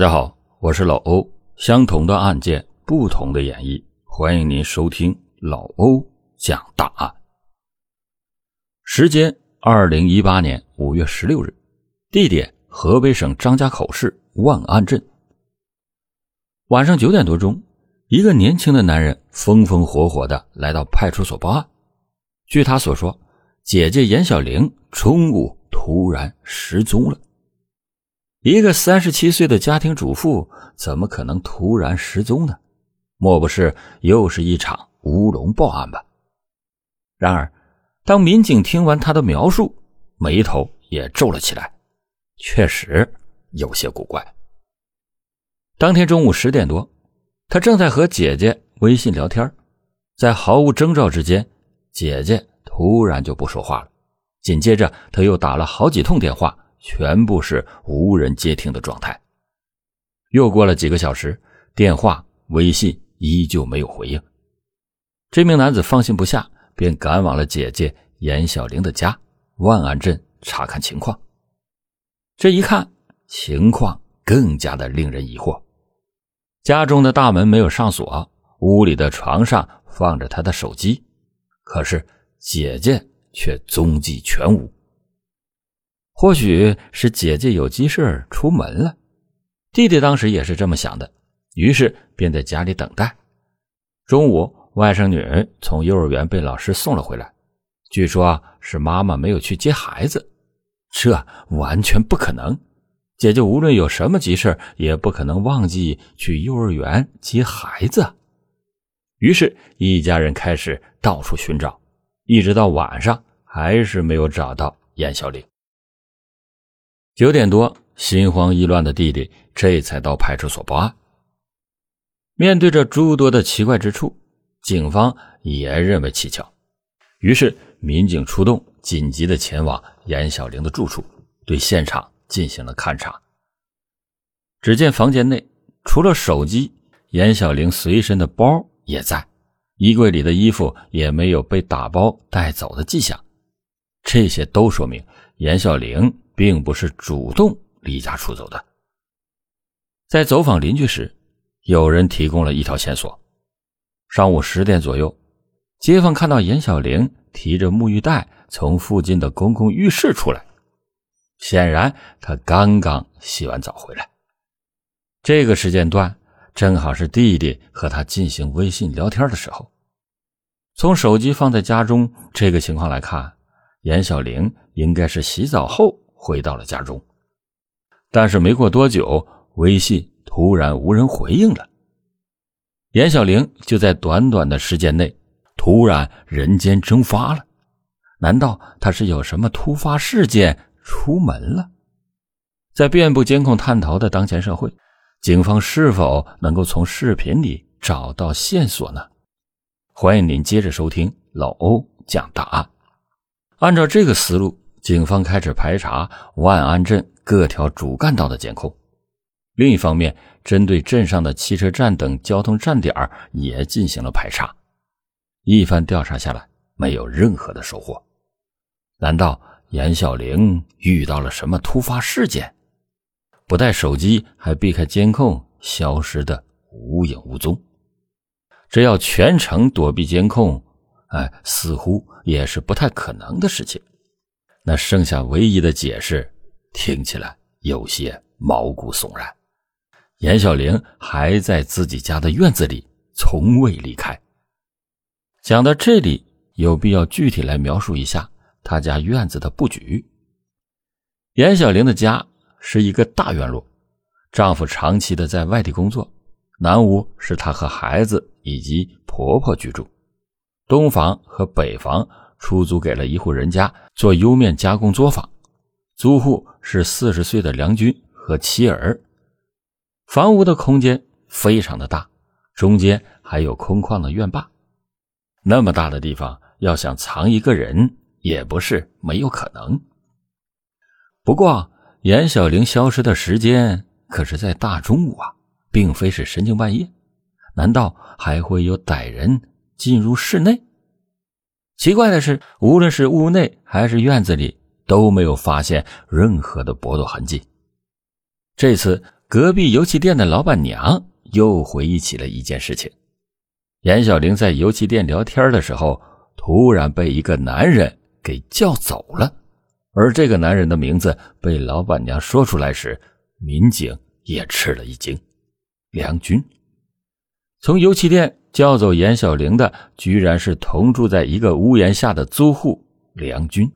大家好，我是老欧。相同的案件，不同的演绎，欢迎您收听老欧讲大案。时间：二零一八年五月十六日，地点：河北省张家口市万安镇。晚上九点多钟，一个年轻的男人风风火火的来到派出所报案。据他所说，姐姐严小玲中午突然失踪了。一个三十七岁的家庭主妇怎么可能突然失踪呢？莫不是又是一场乌龙报案吧？然而，当民警听完他的描述，眉头也皱了起来，确实有些古怪。当天中午十点多，他正在和姐姐微信聊天，在毫无征兆之间，姐姐突然就不说话了，紧接着他又打了好几通电话。全部是无人接听的状态。又过了几个小时，电话、微信依旧没有回应。这名男子放心不下，便赶往了姐姐严小玲的家万安镇查看情况。这一看，情况更加的令人疑惑。家中的大门没有上锁，屋里的床上放着他的手机，可是姐姐却踪迹全无。或许是姐姐有急事出门了，弟弟当时也是这么想的，于是便在家里等待。中午，外甥女从幼儿园被老师送了回来，据说是妈妈没有去接孩子，这完全不可能。姐姐无论有什么急事，也不可能忘记去幼儿园接孩子。于是，一家人开始到处寻找，一直到晚上，还是没有找到严小玲。九点多，心慌意乱的弟弟这才到派出所报案。面对着诸多的奇怪之处，警方也认为蹊跷，于是民警出动，紧急的前往严小玲的住处，对现场进行了勘查。只见房间内除了手机，严小玲随身的包也在，衣柜里的衣服也没有被打包带走的迹象，这些都说明严小玲。并不是主动离家出走的。在走访邻居时，有人提供了一条线索：上午十点左右，街坊看到严小玲提着沐浴袋从附近的公共浴室出来，显然她刚刚洗完澡回来。这个时间段正好是弟弟和他进行微信聊天的时候。从手机放在家中这个情况来看，严小玲应该是洗澡后。回到了家中，但是没过多久，微信突然无人回应了。严小玲就在短短的时间内突然人间蒸发了。难道她是有什么突发事件出门了？在遍布监控探头的当前社会，警方是否能够从视频里找到线索呢？欢迎您接着收听老欧讲大案。按照这个思路。警方开始排查万安镇各条主干道的监控，另一方面，针对镇上的汽车站等交通站点也进行了排查。一番调查下来，没有任何的收获。难道严小玲遇到了什么突发事件，不带手机还避开监控，消失的无影无踪？这要全程躲避监控，哎，似乎也是不太可能的事情。那剩下唯一的解释，听起来有些毛骨悚然。严小玲还在自己家的院子里，从未离开。讲到这里，有必要具体来描述一下他家院子的布局。严小玲的家是一个大院落，丈夫长期的在外地工作，南屋是她和孩子以及婆婆居住，东房和北房。出租给了一户人家做莜面加工作坊，租户是四十岁的梁军和妻儿。房屋的空间非常的大，中间还有空旷的院坝。那么大的地方，要想藏一个人也不是没有可能。不过，严小玲消失的时间可是在大中午啊，并非是深更半夜。难道还会有歹人进入室内？奇怪的是，无论是屋内还是院子里，都没有发现任何的搏斗痕迹。这次隔壁油漆店的老板娘又回忆起了一件事情：严小玲在油漆店聊天的时候，突然被一个男人给叫走了。而这个男人的名字被老板娘说出来时，民警也吃了一惊。梁军从油漆店叫走严小玲的，居然是同住在一个屋檐下的租户梁军。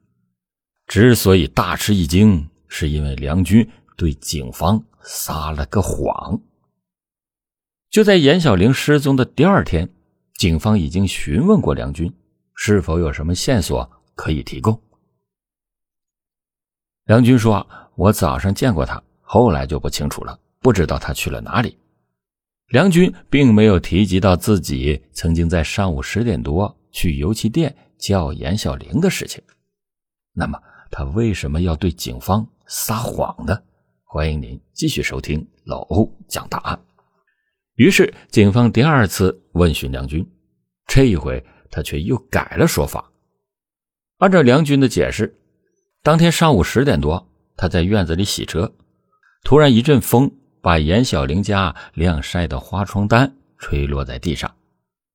之所以大吃一惊，是因为梁军对警方撒了个谎。就在严小玲失踪的第二天，警方已经询问过梁军，是否有什么线索可以提供。梁军说：“我早上见过他，后来就不清楚了，不知道他去了哪里。”梁军并没有提及到自己曾经在上午十点多去油漆店叫严小玲的事情。那么，他为什么要对警方撒谎呢？欢迎您继续收听老欧讲答案。于是，警方第二次问询梁军，这一回他却又改了说法。按照梁军的解释，当天上午十点多，他在院子里洗车，突然一阵风把严小玲家晾晒的花床单吹落在地上，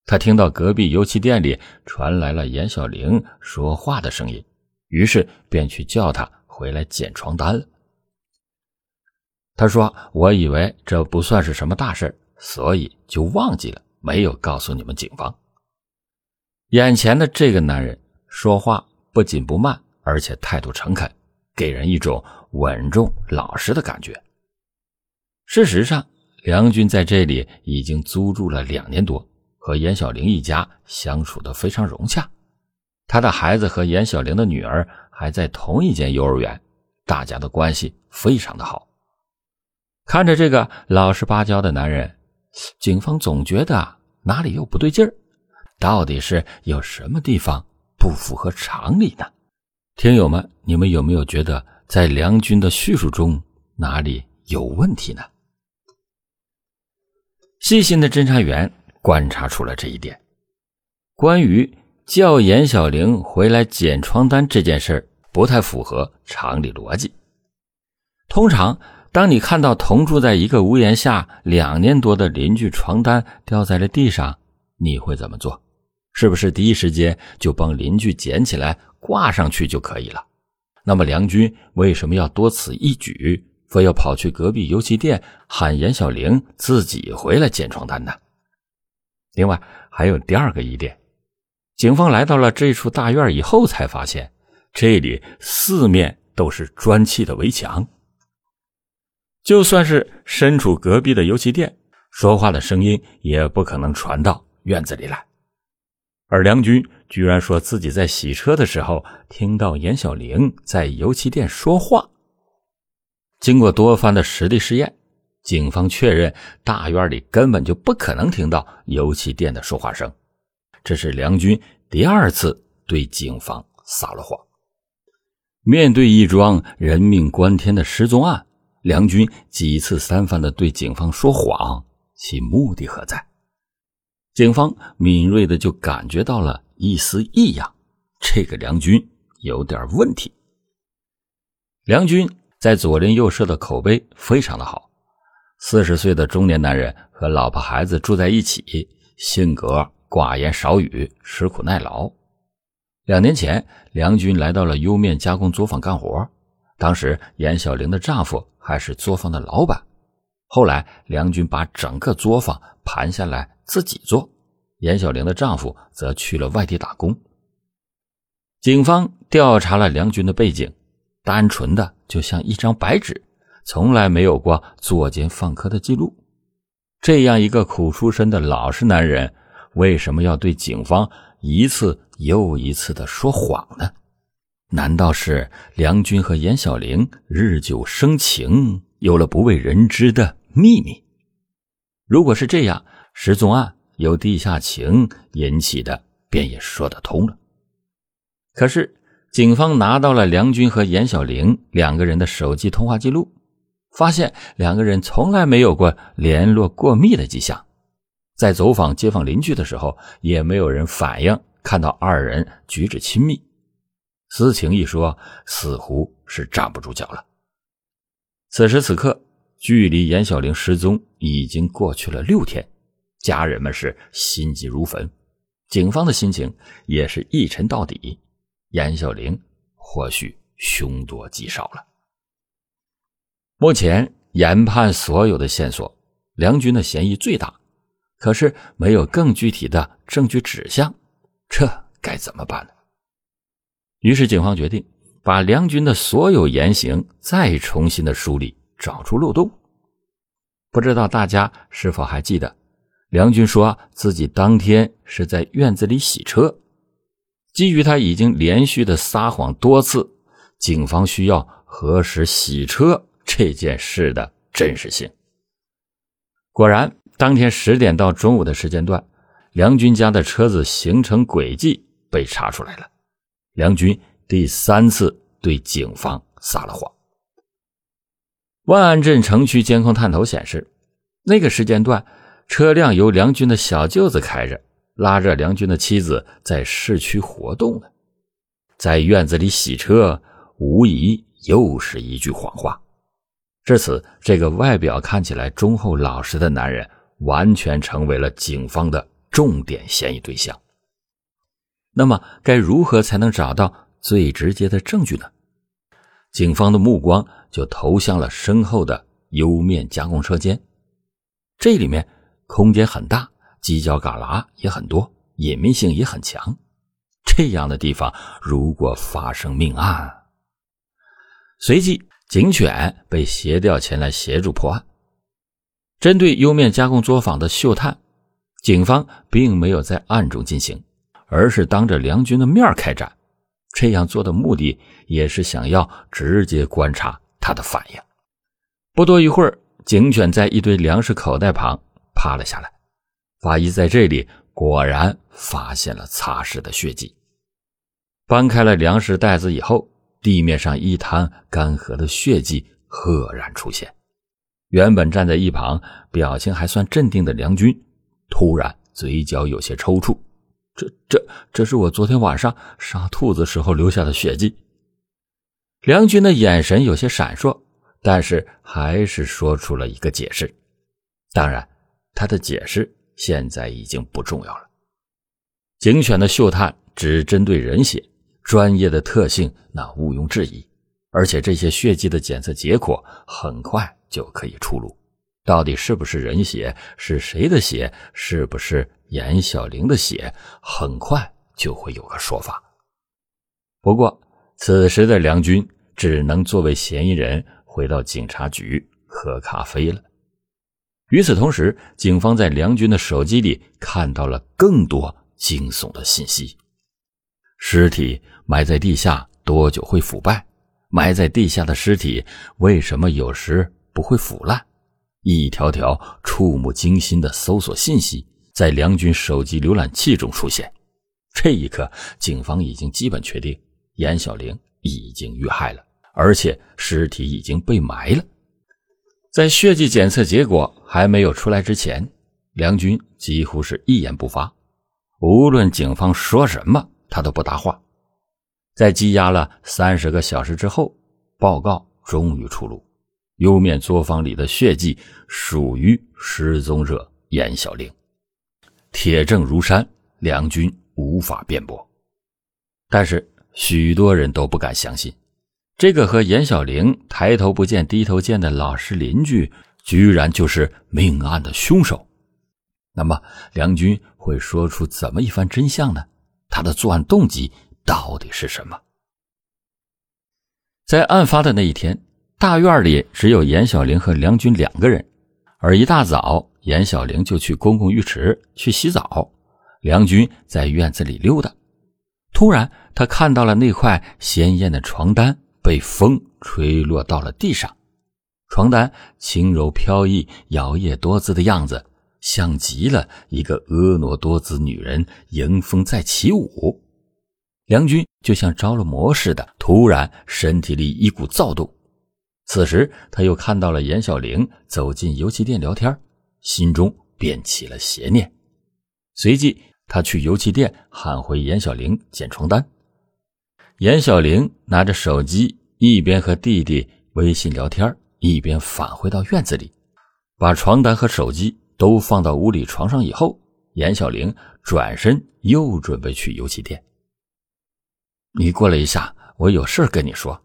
他听到隔壁油漆店里传来了严小玲说话的声音。于是便去叫他回来捡床单了。他说：“我以为这不算是什么大事所以就忘记了，没有告诉你们警方。”眼前的这个男人说话不紧不慢，而且态度诚恳，给人一种稳重老实的感觉。事实上，梁军在这里已经租住了两年多，和严小玲一家相处的非常融洽。他的孩子和严小玲的女儿还在同一间幼儿园，大家的关系非常的好。看着这个老实巴交的男人，警方总觉得哪里又不对劲儿，到底是有什么地方不符合常理呢？听友们，你们有没有觉得在梁军的叙述中哪里有问题呢？细心的侦查员观察出了这一点，关于。叫严小玲回来捡床单这件事不太符合常理逻辑。通常，当你看到同住在一个屋檐下两年多的邻居床单掉在了地上，你会怎么做？是不是第一时间就帮邻居捡起来挂上去就可以了？那么梁军为什么要多此一举，非要跑去隔壁油漆店喊严小玲自己回来捡床单呢？另外，还有第二个疑点。警方来到了这处大院以后，才发现这里四面都是砖砌的围墙。就算是身处隔壁的油漆店，说话的声音也不可能传到院子里来。而梁军居然说自己在洗车的时候听到严小玲在油漆店说话。经过多番的实地试验，警方确认大院里根本就不可能听到油漆店的说话声。这是梁军第二次对警方撒了谎。面对一桩人命关天的失踪案，梁军几次三番的对警方说谎，其目的何在？警方敏锐的就感觉到了一丝异样，这个梁军有点问题。梁军在左邻右舍的口碑非常的好，四十岁的中年男人和老婆孩子住在一起，性格。寡言少语，吃苦耐劳。两年前，梁军来到了优面加工作坊干活。当时，严小玲的丈夫还是作坊的老板。后来，梁军把整个作坊盘下来自己做，严小玲的丈夫则去了外地打工。警方调查了梁军的背景，单纯的就像一张白纸，从来没有过作奸犯科的记录。这样一个苦出身的老实男人。为什么要对警方一次又一次的说谎呢？难道是梁军和严小玲日久生情，有了不为人知的秘密？如果是这样，失踪案由地下情引起的，便也说得通了。可是，警方拿到了梁军和严小玲两个人的手机通话记录，发现两个人从来没有过联络过密的迹象。在走访街坊邻居的时候，也没有人反映看到二人举止亲密。私情一说，似乎是站不住脚了。此时此刻，距离严小玲失踪已经过去了六天，家人们是心急如焚，警方的心情也是一沉到底。严小玲或许凶多吉少了。目前研判所有的线索，梁军的嫌疑最大，可是没有更具体的证据指向，这该怎么办呢？于是警方决定把梁军的所有言行再重新的梳理，找出漏洞。不知道大家是否还记得，梁军说自己当天是在院子里洗车。基于他已经连续的撒谎多次，警方需要核实洗车这件事的真实性。果然，当天十点到中午的时间段，梁军家的车子行程轨迹被查出来了。梁军第三次对警方撒了谎。万安镇城区监控探头显示，那个时间段，车辆由梁军的小舅子开着。拉着梁军的妻子在市区活动呢，在院子里洗车，无疑又是一句谎话。至此，这个外表看起来忠厚老实的男人，完全成为了警方的重点嫌疑对象。那么，该如何才能找到最直接的证据呢？警方的目光就投向了身后的油面加工车间，这里面空间很大。犄角旮旯也很多，隐秘性也很强。这样的地方，如果发生命案，随即警犬被协调前来协助破案。针对釉面加工作坊的嗅探，警方并没有在暗中进行，而是当着梁军的面开展。这样做的目的，也是想要直接观察他的反应。不多一会儿，警犬在一堆粮食口袋旁趴了下来。法医在这里果然发现了擦拭的血迹。搬开了粮食袋子以后，地面上一滩干涸的血迹赫然出现。原本站在一旁、表情还算镇定的梁军，突然嘴角有些抽搐。这、这、这是我昨天晚上杀兔子时候留下的血迹。梁军的眼神有些闪烁，但是还是说出了一个解释。当然，他的解释。现在已经不重要了。警犬的嗅探只针对人血，专业的特性那毋庸置疑。而且这些血迹的检测结果很快就可以出炉，到底是不是人血，是谁的血，是不是严小玲的血，很快就会有个说法。不过此时的梁军只能作为嫌疑人回到警察局喝咖啡了。与此同时，警方在梁军的手机里看到了更多惊悚的信息：尸体埋在地下多久会腐败？埋在地下的尸体为什么有时不会腐烂？一条条触目惊心的搜索信息在梁军手机浏览器中出现。这一刻，警方已经基本确定严小玲已经遇害了，而且尸体已经被埋了。在血迹检测结果还没有出来之前，梁军几乎是一言不发，无论警方说什么，他都不搭话。在积压了三十个小时之后，报告终于出炉，油面作坊里的血迹属于失踪者严小玲，铁证如山，梁军无法辩驳。但是许多人都不敢相信。这个和严小玲抬头不见低头见的老实邻居，居然就是命案的凶手。那么，梁军会说出怎么一番真相呢？他的作案动机到底是什么？在案发的那一天，大院里只有严小玲和梁军两个人，而一大早，严小玲就去公共浴池去洗澡，梁军在院子里溜达。突然，他看到了那块鲜艳的床单。被风吹落到了地上，床单轻柔飘逸、摇曳多姿的样子，像极了一个婀娜多姿女人迎风在起舞。梁军就像着了魔似的，突然身体里一股躁动。此时他又看到了严小玲走进油漆店聊天，心中便起了邪念。随即他去油漆店喊回严小玲捡床单。严小玲拿着手机，一边和弟弟微信聊天，一边返回到院子里，把床单和手机都放到屋里床上以后，严小玲转身又准备去油漆店。你过来一下，我有事跟你说。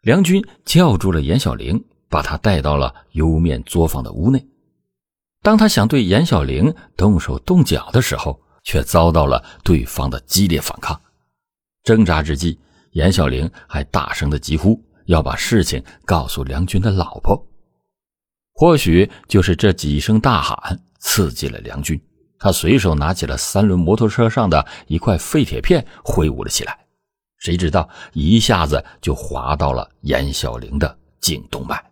梁军叫住了严小玲，把她带到了油面作坊的屋内。当他想对严小玲动手动脚的时候，却遭到了对方的激烈反抗。挣扎之际，严小玲还大声的疾呼要把事情告诉梁军的老婆。或许就是这几声大喊刺激了梁军，他随手拿起了三轮摩托车上的一块废铁片挥舞了起来，谁知道一下子就划到了严小玲的颈动脉。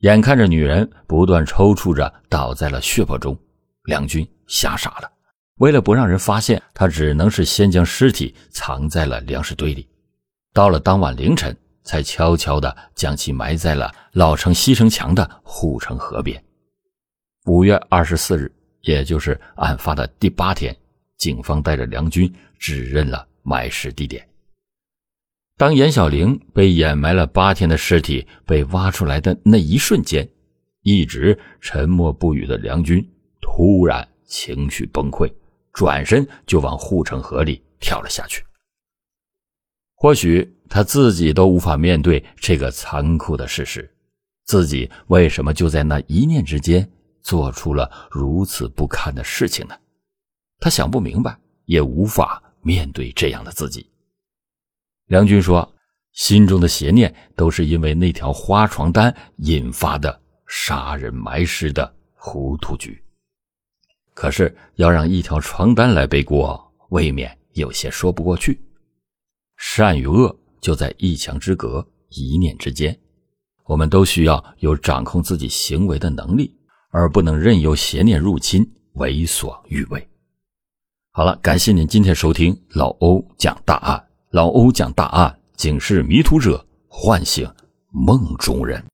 眼看着女人不断抽搐着倒在了血泊中，梁军吓傻了。为了不让人发现，他只能是先将尸体藏在了粮食堆里。到了当晚凌晨，才悄悄地将其埋在了老城西城墙的护城河边。五月二十四日，也就是案发的第八天，警方带着梁军指认了埋尸地点。当严小玲被掩埋了八天的尸体被挖出来的那一瞬间，一直沉默不语的梁军突然情绪崩溃。转身就往护城河里跳了下去。或许他自己都无法面对这个残酷的事实：自己为什么就在那一念之间做出了如此不堪的事情呢？他想不明白，也无法面对这样的自己。梁军说：“心中的邪念都是因为那条花床单引发的杀人埋尸的糊涂局。”可是要让一条床单来背锅，未免有些说不过去。善与恶就在一墙之隔，一念之间。我们都需要有掌控自己行为的能力，而不能任由邪念入侵，为所欲为。好了，感谢您今天收听老欧讲大案。老欧讲大案，警示迷途者，唤醒梦中人。